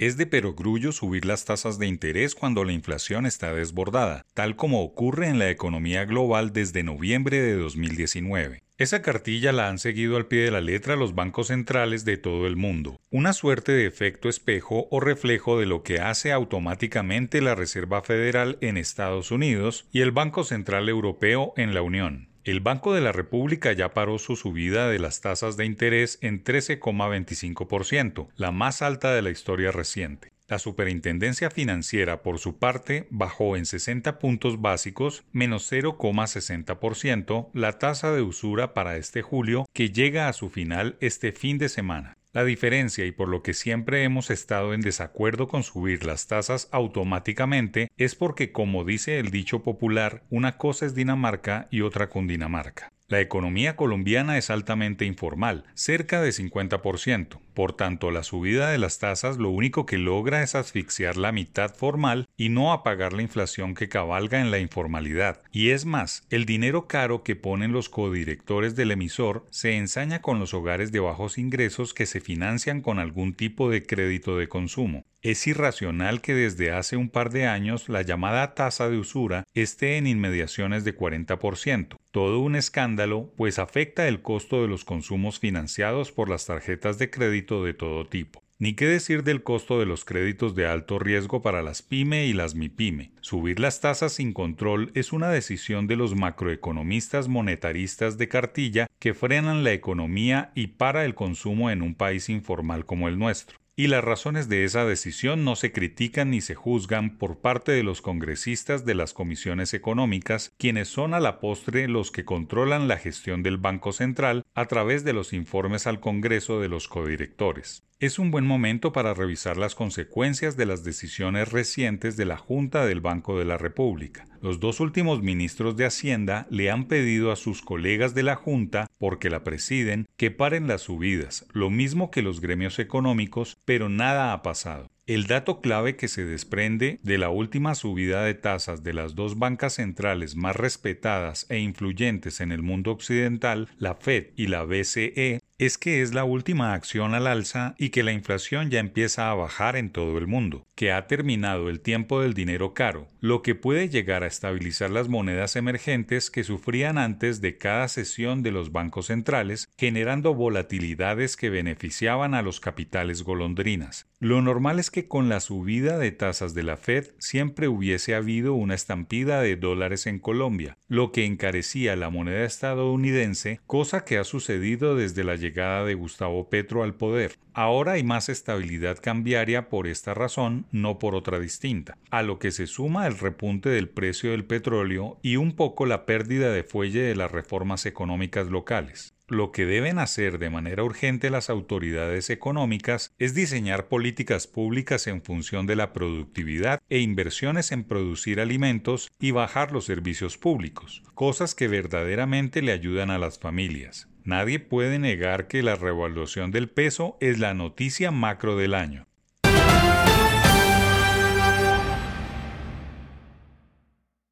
Es de perogrullo subir las tasas de interés cuando la inflación está desbordada, tal como ocurre en la economía global desde noviembre de 2019. Esa cartilla la han seguido al pie de la letra los bancos centrales de todo el mundo, una suerte de efecto espejo o reflejo de lo que hace automáticamente la Reserva Federal en Estados Unidos y el Banco Central Europeo en la Unión. El Banco de la República ya paró su subida de las tasas de interés en 13,25%, la más alta de la historia reciente. La Superintendencia Financiera, por su parte, bajó en 60 puntos básicos, menos 0,60%, la tasa de usura para este julio, que llega a su final este fin de semana. La diferencia y por lo que siempre hemos estado en desacuerdo con subir las tasas automáticamente es porque, como dice el dicho popular, una cosa es Dinamarca y otra Cundinamarca. La economía colombiana es altamente informal, cerca de 50%. Por tanto, la subida de las tasas lo único que logra es asfixiar la mitad formal y no apagar la inflación que cabalga en la informalidad. Y es más, el dinero caro que ponen los codirectores del emisor se ensaña con los hogares de bajos ingresos que se financian con algún tipo de crédito de consumo. Es irracional que desde hace un par de años la llamada tasa de usura esté en inmediaciones de 40%. Todo un escándalo, pues afecta el costo de los consumos financiados por las tarjetas de crédito de todo tipo. Ni qué decir del costo de los créditos de alto riesgo para las pyme y las MIPYME. Subir las tasas sin control es una decisión de los macroeconomistas monetaristas de cartilla que frenan la economía y para el consumo en un país informal como el nuestro y las razones de esa decisión no se critican ni se juzgan por parte de los congresistas de las comisiones económicas, quienes son a la postre los que controlan la gestión del Banco Central a través de los informes al Congreso de los codirectores es un buen momento para revisar las consecuencias de las decisiones recientes de la Junta del Banco de la República. Los dos últimos ministros de Hacienda le han pedido a sus colegas de la Junta, porque la presiden, que paren las subidas, lo mismo que los gremios económicos, pero nada ha pasado. El dato clave que se desprende de la última subida de tasas de las dos bancas centrales más respetadas e influyentes en el mundo occidental, la Fed y la BCE, es que es la última acción al alza y que la inflación ya empieza a bajar en todo el mundo, que ha terminado el tiempo del dinero caro, lo que puede llegar a estabilizar las monedas emergentes que sufrían antes de cada sesión de los bancos centrales, generando volatilidades que beneficiaban a los capitales golondrinas. Lo normal es que con la subida de tasas de la Fed siempre hubiese habido una estampida de dólares en Colombia, lo que encarecía la moneda estadounidense, cosa que ha sucedido desde la llegada llegada de Gustavo Petro al poder. Ahora hay más estabilidad cambiaria por esta razón, no por otra distinta, a lo que se suma el repunte del precio del petróleo y un poco la pérdida de fuelle de las reformas económicas locales. Lo que deben hacer de manera urgente las autoridades económicas es diseñar políticas públicas en función de la productividad e inversiones en producir alimentos y bajar los servicios públicos, cosas que verdaderamente le ayudan a las familias. Nadie puede negar que la revaluación del peso es la noticia macro del año.